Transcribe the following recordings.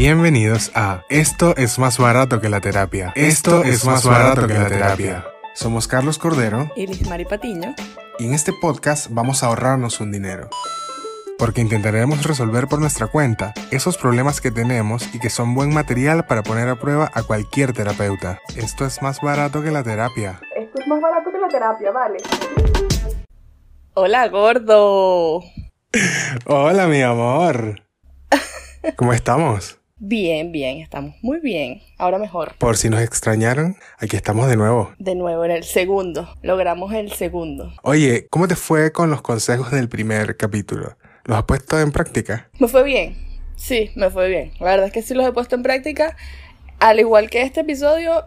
Bienvenidos a Esto es más barato que la terapia. Esto es más barato que la terapia. Somos Carlos Cordero y Liz Mari Patiño. y en este podcast vamos a ahorrarnos un dinero. Porque intentaremos resolver por nuestra cuenta esos problemas que tenemos y que son buen material para poner a prueba a cualquier terapeuta. Esto es más barato que la terapia. Esto es más barato que la terapia, vale. Hola, gordo. Hola, mi amor. ¿Cómo estamos? Bien, bien, estamos muy bien. Ahora mejor. Por si nos extrañaron, aquí estamos de nuevo. De nuevo en el segundo. Logramos el segundo. Oye, ¿cómo te fue con los consejos del primer capítulo? ¿Los has puesto en práctica? Me fue bien. Sí, me fue bien. La verdad es que sí los he puesto en práctica. Al igual que este episodio,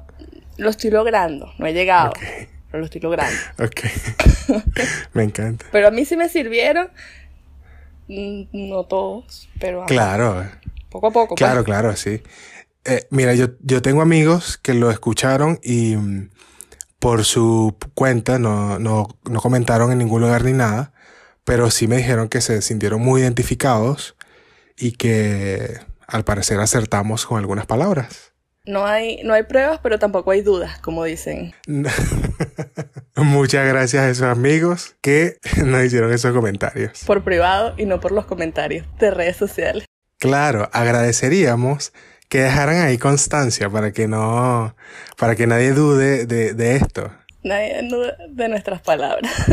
lo estoy logrando. No he llegado, pero lo estoy logrando. ok. Me encanta. Pero a mí sí me sirvieron. Mm, No todos, pero a- Claro, poco a poco. pues. claro, claro, sí. Eh, mira, yo, yo tengo amigos que lo escucharon y mm, por su cuenta no, no, no comentaron en ningún lugar ni nada, pero sí me dijeron que se sintieron muy identificados y que al parecer acertamos con algunas palabras. No hay, no hay pruebas, pero tampoco hay dudas, como dicen. Muchas gracias a esos amigos que nos hicieron esos comentarios. Por privado y no por los comentarios de redes sociales. Claro, agradeceríamos que dejaran ahí constancia para que no, para que nadie dude de, de esto. Nadie duda de nuestras palabras.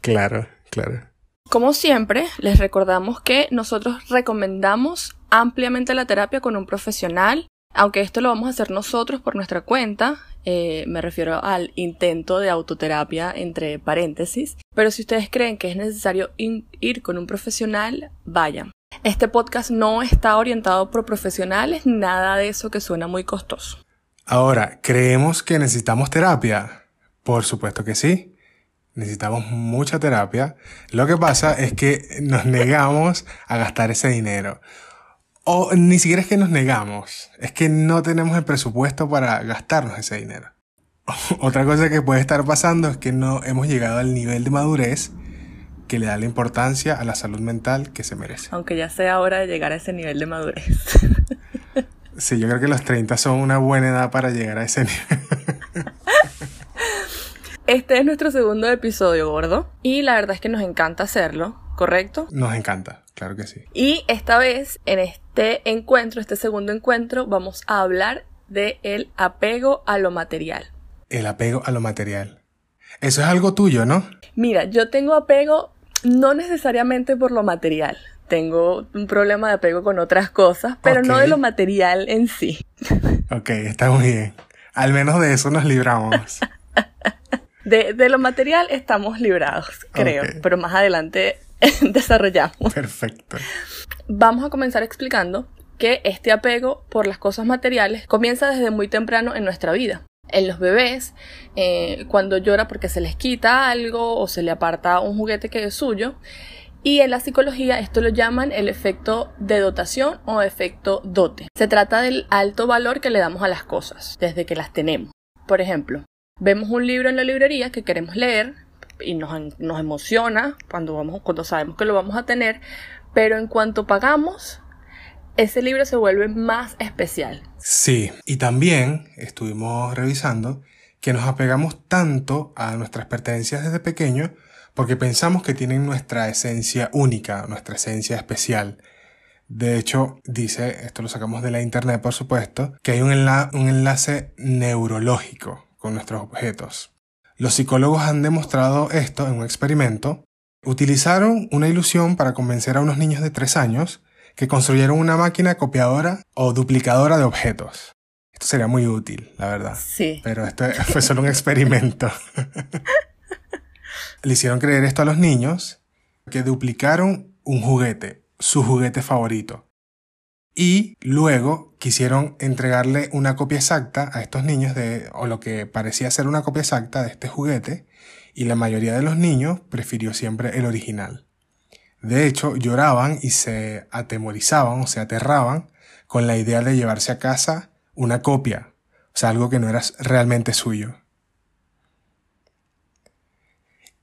Claro, claro. Como siempre, les recordamos que nosotros recomendamos ampliamente la terapia con un profesional, aunque esto lo vamos a hacer nosotros por nuestra cuenta, eh, me refiero al intento de autoterapia entre paréntesis, pero si ustedes creen que es necesario ir con un profesional, vayan. Este podcast no está orientado por profesionales, nada de eso que suena muy costoso. Ahora, ¿creemos que necesitamos terapia? Por supuesto que sí. Necesitamos mucha terapia. Lo que pasa es que nos negamos a gastar ese dinero. O ni siquiera es que nos negamos, es que no tenemos el presupuesto para gastarnos ese dinero. Otra cosa que puede estar pasando es que no hemos llegado al nivel de madurez que le da la importancia a la salud mental que se merece. Aunque ya sea hora de llegar a ese nivel de madurez. Sí, yo creo que los 30 son una buena edad para llegar a ese nivel. Este es nuestro segundo episodio, gordo. Y la verdad es que nos encanta hacerlo, ¿correcto? Nos encanta, claro que sí. Y esta vez, en este encuentro, este segundo encuentro, vamos a hablar de el apego a lo material. El apego a lo material. Eso es algo tuyo, ¿no? Mira, yo tengo apego no necesariamente por lo material. Tengo un problema de apego con otras cosas, pero no de lo material en sí. Ok, está muy bien. Al menos de eso nos libramos. De, de lo material estamos librados, creo, pero más adelante desarrollamos. Perfecto. Vamos a comenzar explicando que este apego por las cosas materiales comienza desde muy temprano en nuestra vida. En los bebés, eh, cuando llora porque se les quita algo o se le aparta un juguete que es suyo. Y en la psicología esto lo llaman el efecto de dotación o efecto dote. Se trata del alto valor que le damos a las cosas desde que las tenemos. Por ejemplo, vemos un libro en la librería que queremos leer y nos, nos emociona cuando, vamos, cuando sabemos que lo vamos a tener, pero en cuanto pagamos, ese libro se vuelve más especial. Sí, y también estuvimos revisando que nos apegamos tanto a nuestras pertenencias desde pequeño porque pensamos que tienen nuestra esencia única, nuestra esencia especial. De hecho, dice, esto lo sacamos de la internet por supuesto, que hay un, enla- un enlace neurológico con nuestros objetos. Los psicólogos han demostrado esto en un experimento. Utilizaron una ilusión para convencer a unos niños de 3 años que construyeron una máquina copiadora o duplicadora de objetos. Esto sería muy útil, la verdad. Sí. Pero esto fue solo un experimento. Le hicieron creer esto a los niños que duplicaron un juguete, su juguete favorito. Y luego quisieron entregarle una copia exacta a estos niños de, o lo que parecía ser una copia exacta de este juguete, y la mayoría de los niños prefirió siempre el original. De hecho, lloraban y se atemorizaban o se aterraban con la idea de llevarse a casa una copia, o sea, algo que no era realmente suyo.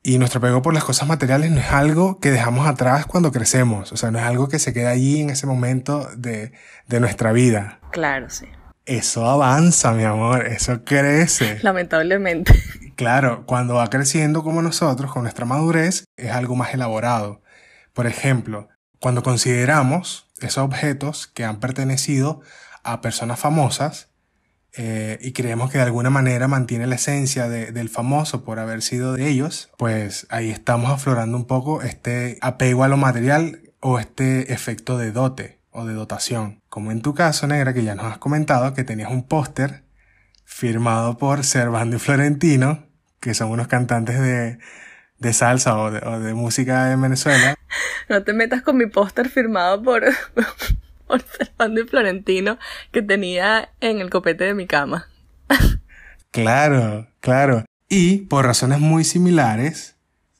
Y nuestro apego por las cosas materiales no es algo que dejamos atrás cuando crecemos, o sea, no es algo que se queda allí en ese momento de, de nuestra vida. Claro, sí. Eso avanza, mi amor, eso crece. Lamentablemente. Claro, cuando va creciendo como nosotros, con nuestra madurez, es algo más elaborado. Por ejemplo, cuando consideramos esos objetos que han pertenecido a personas famosas eh, y creemos que de alguna manera mantiene la esencia de- del famoso por haber sido de ellos, pues ahí estamos aflorando un poco este apego a lo material o este efecto de dote o de dotación. Como en tu caso, Negra, que ya nos has comentado que tenías un póster firmado por Servando y Florentino, que son unos cantantes de, de salsa o de, o de música en Venezuela. No te metas con mi póster firmado por, por Servando y Florentino que tenía en el copete de mi cama. Claro, claro. Y por razones muy similares,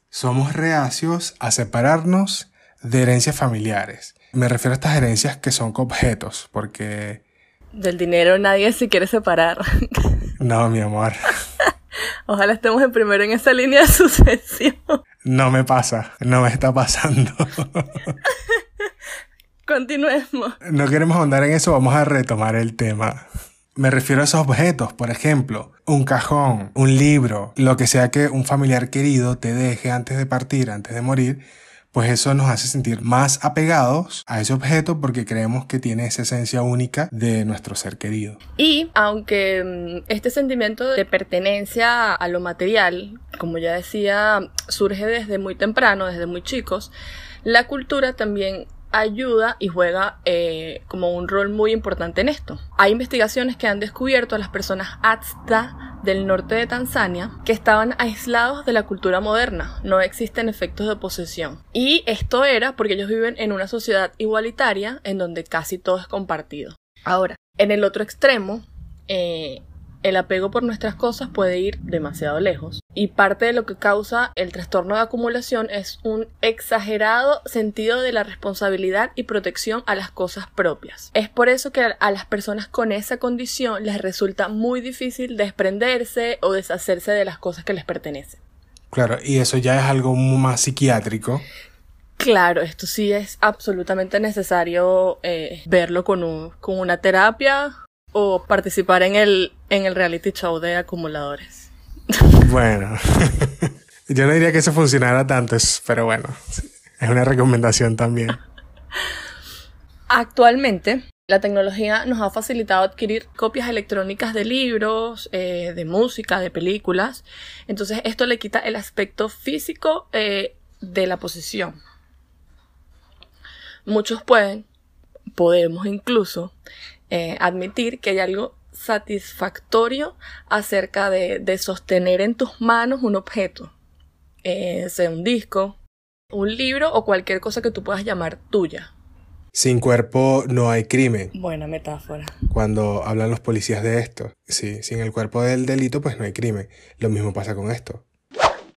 somos reacios a separarnos de herencias familiares. Me refiero a estas herencias que son objetos, porque Del dinero nadie se quiere separar. no, mi amor, Ojalá estemos en primero en esa línea de sucesión. no me pasa, no me está pasando. Continuemos. No queremos ahondar en eso, vamos a retomar el tema. Me refiero a esos objetos, por ejemplo, un cajón, un libro, lo que sea que un familiar querido te deje antes de partir, antes de morir, pues eso nos hace sentir más apegados a ese objeto porque creemos que tiene esa esencia única de nuestro ser querido. Y aunque mm, este sentimiento de pertenencia a lo material, como ya decía, surge desde muy temprano, desde muy chicos, la cultura también ayuda y juega eh, como un rol muy importante en esto. Hay investigaciones que han descubierto a las personas Azta del norte de Tanzania que estaban aislados de la cultura moderna, no existen efectos de posesión. Y esto era porque ellos viven en una sociedad igualitaria en donde casi todo es compartido. Ahora, en el otro extremo, eh, el apego por nuestras cosas puede ir demasiado lejos. Y parte de lo que causa el trastorno de acumulación es un exagerado sentido de la responsabilidad y protección a las cosas propias. Es por eso que a las personas con esa condición les resulta muy difícil desprenderse o deshacerse de las cosas que les pertenecen. Claro, y eso ya es algo más psiquiátrico. Claro, esto sí es absolutamente necesario eh, verlo con, un- con una terapia o participar en el, en el reality show de acumuladores. Bueno, yo no diría que eso funcionara tanto, pero bueno, es una recomendación también. Actualmente, la tecnología nos ha facilitado adquirir copias electrónicas de libros, eh, de música, de películas. Entonces, esto le quita el aspecto físico eh, de la posesión. Muchos pueden, podemos incluso, eh, admitir que hay algo satisfactorio acerca de, de sostener en tus manos un objeto, eh, sea un disco, un libro o cualquier cosa que tú puedas llamar tuya. Sin cuerpo no hay crimen. Buena metáfora. Cuando hablan los policías de esto. Sí, sin el cuerpo del delito pues no hay crimen. Lo mismo pasa con esto.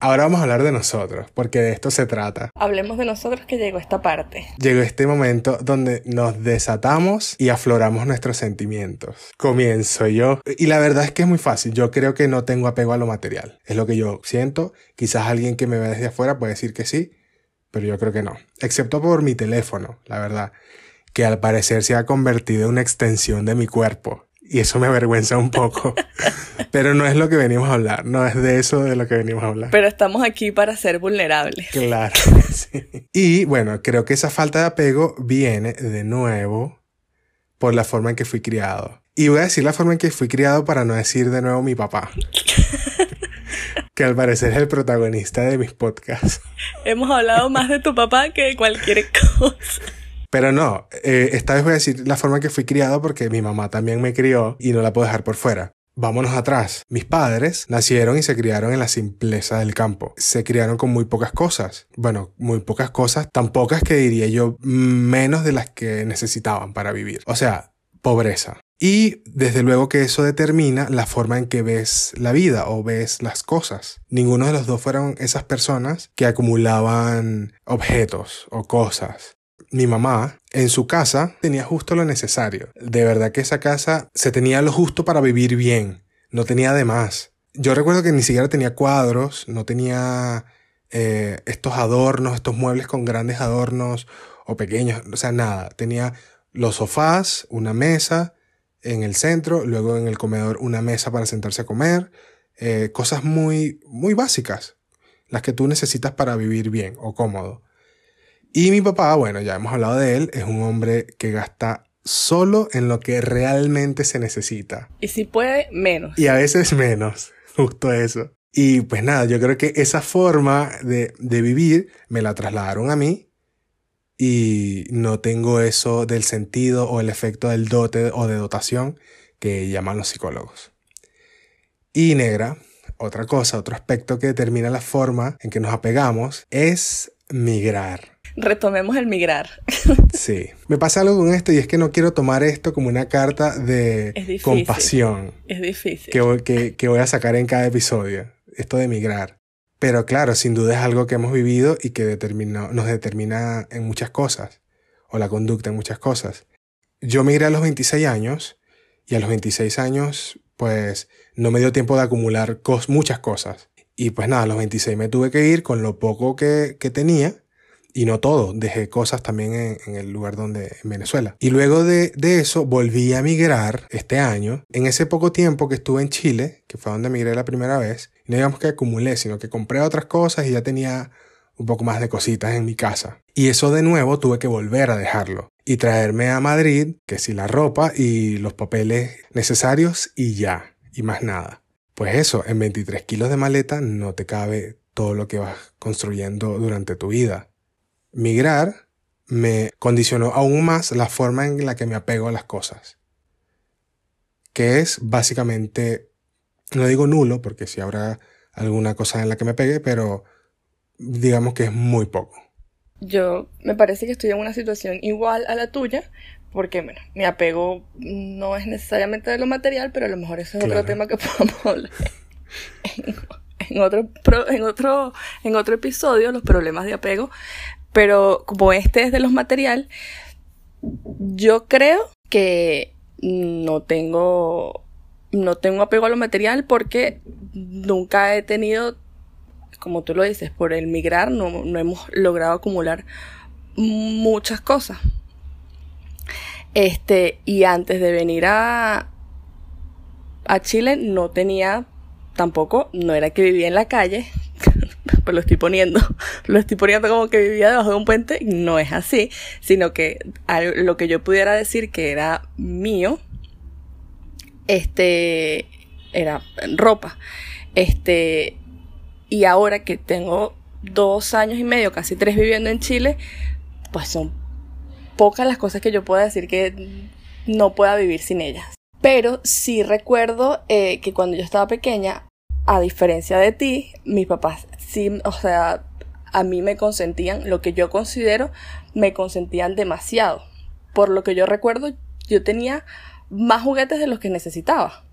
Ahora vamos a hablar de nosotros, porque de esto se trata. Hablemos de nosotros que llegó esta parte. Llegó este momento donde nos desatamos y afloramos nuestros sentimientos. Comienzo yo. Y la verdad es que es muy fácil. Yo creo que no tengo apego a lo material. Es lo que yo siento. Quizás alguien que me ve desde afuera puede decir que sí, pero yo creo que no. Excepto por mi teléfono, la verdad. Que al parecer se ha convertido en una extensión de mi cuerpo. Y eso me avergüenza un poco. pero no es lo que venimos a hablar. No es de eso de lo que venimos a hablar. Pero estamos aquí para ser vulnerables. Claro, sí. Y bueno, creo que esa falta de apego viene de nuevo por la forma en que fui criado. Y voy a decir la forma en que fui criado para no decir de nuevo mi papá. que al parecer es el protagonista de mis podcasts. Hemos hablado más de tu papá que de cualquier cosa. Pero no, eh, esta vez voy a decir la forma en que fui criado porque mi mamá también me crió y no la puedo dejar por fuera. Vámonos atrás. Mis padres nacieron y se criaron en la simpleza del campo. Se criaron con muy pocas cosas. Bueno, muy pocas cosas, tan pocas que diría yo menos de las que necesitaban para vivir. O sea, pobreza. Y desde luego que eso determina la forma en que ves la vida o ves las cosas. Ninguno de los dos fueron esas personas que acumulaban objetos o cosas. Mi mamá en su casa tenía justo lo necesario. De verdad que esa casa se tenía lo justo para vivir bien. No tenía de más. Yo recuerdo que ni siquiera tenía cuadros, no tenía eh, estos adornos, estos muebles con grandes adornos o pequeños, o sea, nada. Tenía los sofás, una mesa en el centro, luego en el comedor una mesa para sentarse a comer, eh, cosas muy, muy básicas, las que tú necesitas para vivir bien o cómodo. Y mi papá, bueno, ya hemos hablado de él, es un hombre que gasta solo en lo que realmente se necesita. Y si puede, menos. Y a veces menos, justo eso. Y pues nada, yo creo que esa forma de, de vivir me la trasladaron a mí y no tengo eso del sentido o el efecto del dote o de dotación que llaman los psicólogos. Y negra, otra cosa, otro aspecto que determina la forma en que nos apegamos es migrar. Retomemos el migrar. Sí. Me pasa algo con esto y es que no quiero tomar esto como una carta de compasión. Es difícil. Que, que, que voy a sacar en cada episodio. Esto de migrar. Pero claro, sin duda es algo que hemos vivido y que nos determina en muchas cosas. O la conducta en muchas cosas. Yo migré a los 26 años y a los 26 años pues no me dio tiempo de acumular muchas cosas. Y pues nada, a los 26 me tuve que ir con lo poco que, que tenía y no todo, dejé cosas también en, el lugar donde, en Venezuela. Y luego de, eso volví a migrar este año. En ese poco tiempo que estuve en Chile, que fue donde migré la primera vez, no digamos que acumulé, sino que compré otras cosas y ya tenía un poco más de cositas en mi casa. Y eso de nuevo tuve que volver a dejarlo y traerme a Madrid, que si la ropa y los papeles necesarios y ya, y más nada. Pues eso, en 23 kilos de maleta no te cabe todo lo que vas construyendo durante tu vida migrar me condicionó aún más la forma en la que me apego a las cosas. Que es básicamente, no digo nulo, porque si habrá alguna cosa en la que me pegue, pero digamos que es muy poco. Yo me parece que estoy en una situación igual a la tuya, porque bueno, mi apego no es necesariamente de lo material, pero a lo mejor ese es otro tema que podemos hablar en, otro, en, otro, en otro episodio, los problemas de apego. Pero como este es de los material, yo creo que no tengo no tengo apego a lo material porque nunca he tenido, como tú lo dices, por el migrar no, no hemos logrado acumular muchas cosas. Este, y antes de venir a, a Chile no tenía tampoco, no era que vivía en la calle, pues lo estoy poniendo, lo estoy poniendo como que vivía debajo de un puente, no es así, sino que lo que yo pudiera decir que era mío, este, era ropa, este, y ahora que tengo dos años y medio, casi tres viviendo en Chile, pues son pocas las cosas que yo pueda decir que no pueda vivir sin ellas. Pero sí recuerdo eh, que cuando yo estaba pequeña, a diferencia de ti, mis papás sí, o sea, a mí me consentían, lo que yo considero, me consentían demasiado. Por lo que yo recuerdo, yo tenía más juguetes de los que necesitaba.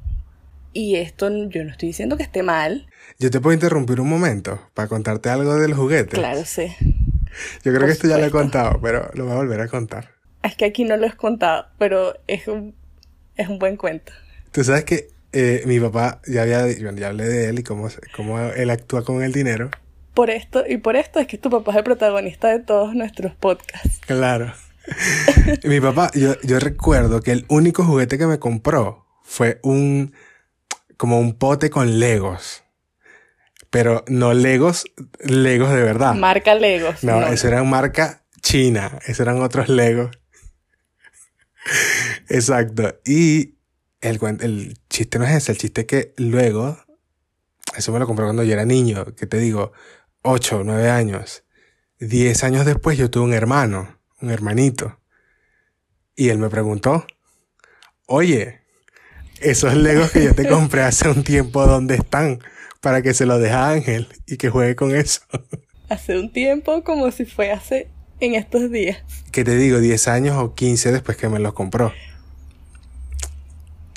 Y esto yo no estoy diciendo que esté mal. Yo te puedo interrumpir un momento para contarte algo de los juguetes. Claro, sí. Yo creo que esto ya lo he contado, pero lo voy a volver a contar. Es que aquí no lo he contado, pero es un, es un buen cuento. Tú sabes que eh, mi papá, ya, había, ya hablé de él y cómo, cómo él actúa con el dinero. Por esto, y por esto es que tu papá es el protagonista de todos nuestros podcasts. Claro. mi papá, yo, yo recuerdo que el único juguete que me compró fue un, como un pote con legos. Pero no legos, legos de verdad. Marca legos. No, no. eso era marca china. Esos eran otros legos. Exacto. Y el, el chiste no es ese, el chiste es que luego, eso me lo compré cuando yo era niño, que te digo, 8, 9 años. 10 años después yo tuve un hermano, un hermanito. Y él me preguntó, oye, esos legos que yo te compré hace un tiempo, ¿dónde están? Para que se los deje a Ángel y que juegue con eso. Hace un tiempo como si fue hace en estos días. Que te digo, 10 años o 15 después que me los compró.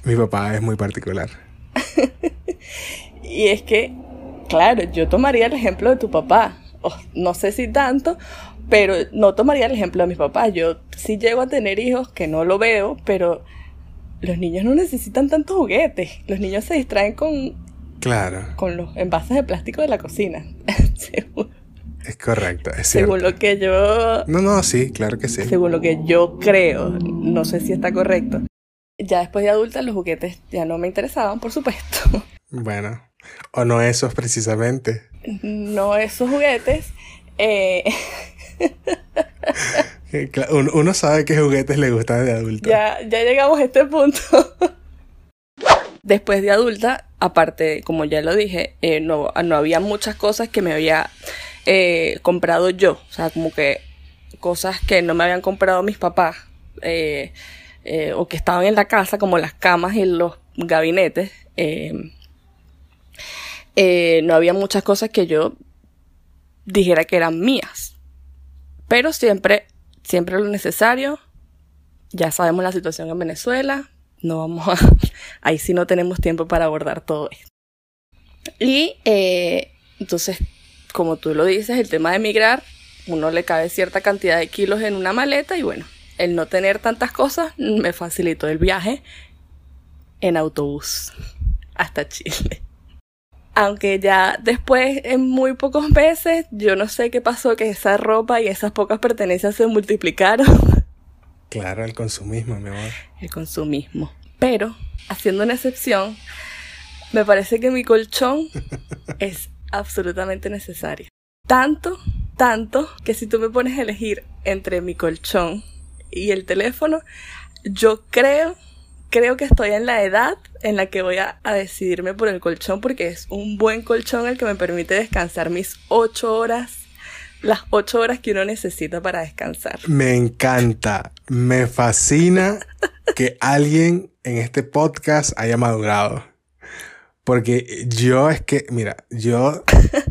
Mi papá es muy particular. y es que, claro, yo tomaría el ejemplo de tu papá. no sé si tanto, pero no tomaría el ejemplo de mi papá. Yo sí llego a tener hijos que no lo veo, pero los niños no necesitan tantos juguetes. Los niños se distraen con. Claro. Con los envases de plástico de la cocina. Es correcto, es cierto. Según lo que yo... No, no, sí, claro que sí. Según lo que yo creo, no sé si está correcto. Ya después de adulta los juguetes ya no me interesaban, por supuesto. Bueno, o no esos precisamente. No esos juguetes. Eh, uno sabe qué juguetes le gustan de adulto. Ya, ya llegamos a este punto. Después de adulta, aparte, como ya lo dije, eh, no, no había muchas cosas que me había eh, comprado yo. O sea, como que cosas que no me habían comprado mis papás. Eh, o que estaban en la casa, como las camas y los gabinetes. no había muchas cosas que yo dijera que eran mías. Pero siempre, siempre lo necesario. Ya sabemos la situación en Venezuela. No vamos a. Ahí sí no tenemos tiempo para abordar todo esto. Y entonces como tú lo dices, el tema de emigrar, uno le cabe cierta cantidad de kilos en una maleta y bueno, el no tener tantas cosas me facilitó el viaje en autobús hasta Chile. Aunque ya después, en muy pocos meses, yo no sé qué pasó, que esa ropa y esas pocas pertenencias se multiplicaron. Claro, el consumismo, mi amor. El consumismo. Pero, haciendo una excepción, me parece que mi colchón es absolutamente necesaria. Tanto, tanto que si tú me pones a elegir entre mi colchón y el teléfono, yo creo, creo que estoy en la edad en la que voy a, decidirme por el colchón porque es un buen colchón el que me permite descansar mis ocho horas las ocho horas que uno necesita para descansar. Me encanta, me fascina que alguien en este podcast haya madurado. Porque yo es que, mira, yo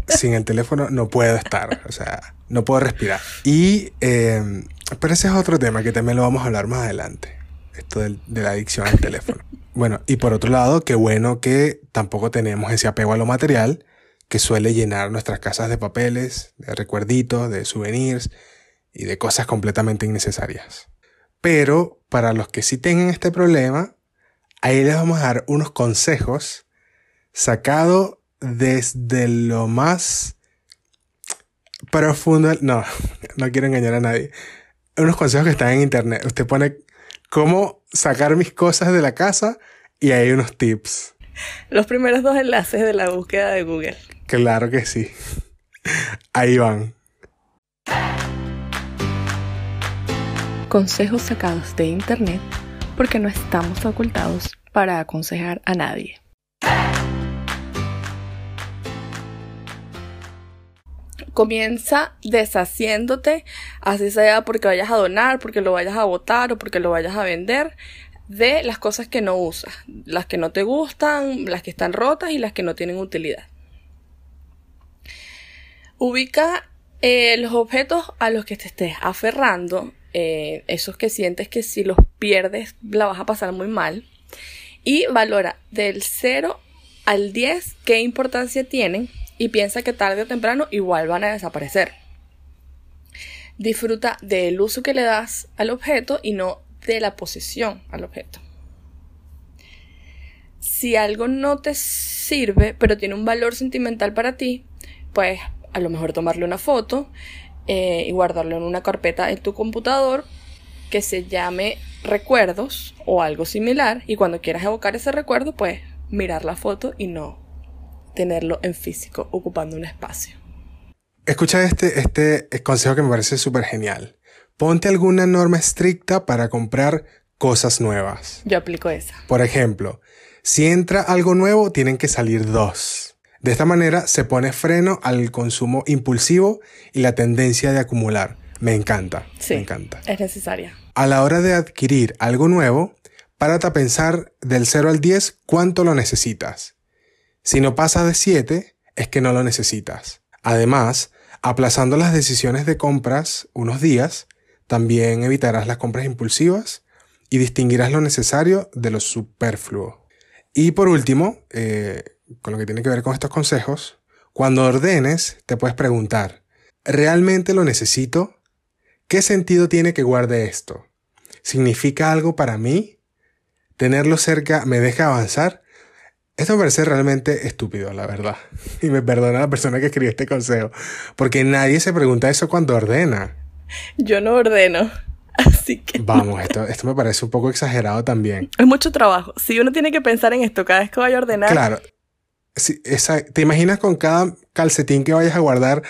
sin el teléfono no puedo estar, o sea, no puedo respirar. Y, em, pero ese es otro tema que también lo vamos a hablar más adelante, esto de, de la adicción al teléfono. Bueno, y por otro lado, qué bueno que tampoco tenemos ese apego a lo material que suele llenar nuestras casas de papeles, de recuerditos, de souvenirs y de cosas completamente innecesarias. Pero para los que sí tengan este problema, ahí les vamos a dar unos consejos sacado desde lo más profundo. No, no quiero engañar a nadie. Unos consejos que están en internet. Usted pone cómo sacar mis cosas de la casa y hay unos tips. Los primeros dos enlaces de la búsqueda de Google. Claro que sí. Ahí van. Consejos sacados de internet porque no estamos ocultados para aconsejar a nadie. Comienza deshaciéndote, así sea porque vayas a donar, porque lo vayas a botar o porque lo vayas a vender, de las cosas que no usas, las que no te gustan, las que están rotas y las que no tienen utilidad. Ubica eh, los objetos a los que te estés aferrando, eh, esos que sientes que si los pierdes la vas a pasar muy mal, y valora del 0 al 10 qué importancia tienen y piensa que tarde o temprano igual van a desaparecer. Disfruta del uso que le das al objeto y no de la posesión al objeto. Si algo no te sirve, pero tiene un valor sentimental para ti, pues a lo mejor tomarle una foto eh, y guardarlo en una carpeta en tu computador que se llame recuerdos o algo similar y cuando quieras evocar ese recuerdo, pues mirar la foto y no tenerlo en físico, ocupando un espacio. Escucha este, este consejo que me parece súper genial. Ponte alguna norma estricta para comprar cosas nuevas. Yo aplico esa. Por ejemplo, si entra algo nuevo, tienen que salir dos. De esta manera se pone freno al consumo impulsivo y la tendencia de acumular. Me encanta. Sí, me encanta. Es necesaria. A la hora de adquirir algo nuevo, párate a pensar del 0 al 10 cuánto lo necesitas. Si no pasa de 7, es que no lo necesitas. Además, aplazando las decisiones de compras unos días, también evitarás las compras impulsivas y distinguirás lo necesario de lo superfluo. Y por último, eh, con lo que tiene que ver con estos consejos, cuando ordenes, te puedes preguntar, ¿realmente lo necesito? ¿Qué sentido tiene que guarde esto? ¿Significa algo para mí? ¿Tenerlo cerca me deja avanzar? Esto me parece realmente estúpido, la verdad. Y me perdona la persona que escribió este consejo. Porque nadie se pregunta eso cuando ordena. Yo no ordeno. Así que. Vamos, esto, esto me parece un poco exagerado también. Es mucho trabajo. Si uno tiene que pensar en esto cada vez que vaya a ordenar. Claro. Esa- ¿Te imaginas con cada calcetín que vayas a guardar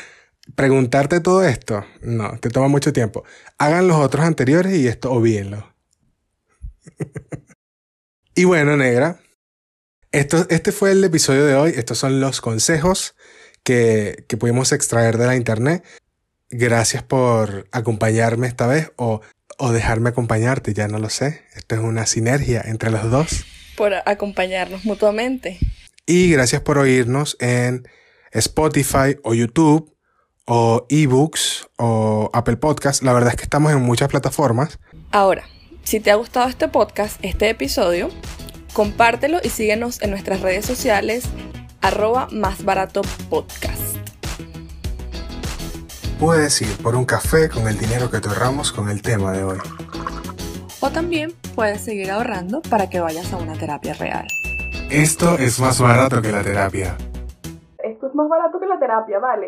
preguntarte todo esto? No, te toma mucho tiempo. Hagan los otros anteriores y esto obvíenlo. y bueno, negra. Esto, este fue el episodio de hoy. Estos son los consejos que, que pudimos extraer de la internet. Gracias por acompañarme esta vez o, o dejarme acompañarte, ya no lo sé. Esto es una sinergia entre los dos. Por acompañarnos mutuamente. Y gracias por oírnos en Spotify o YouTube o eBooks o Apple Podcast. La verdad es que estamos en muchas plataformas. Ahora, si te ha gustado este podcast, este episodio, compártelo y síguenos en nuestras redes sociales arroba más barato podcast. Puedes ir por un café con el dinero que te ahorramos con el tema de hoy. O también puedes seguir ahorrando para que vayas a una terapia real. Esto es más barato que la terapia. Esto es más barato que la terapia, vale.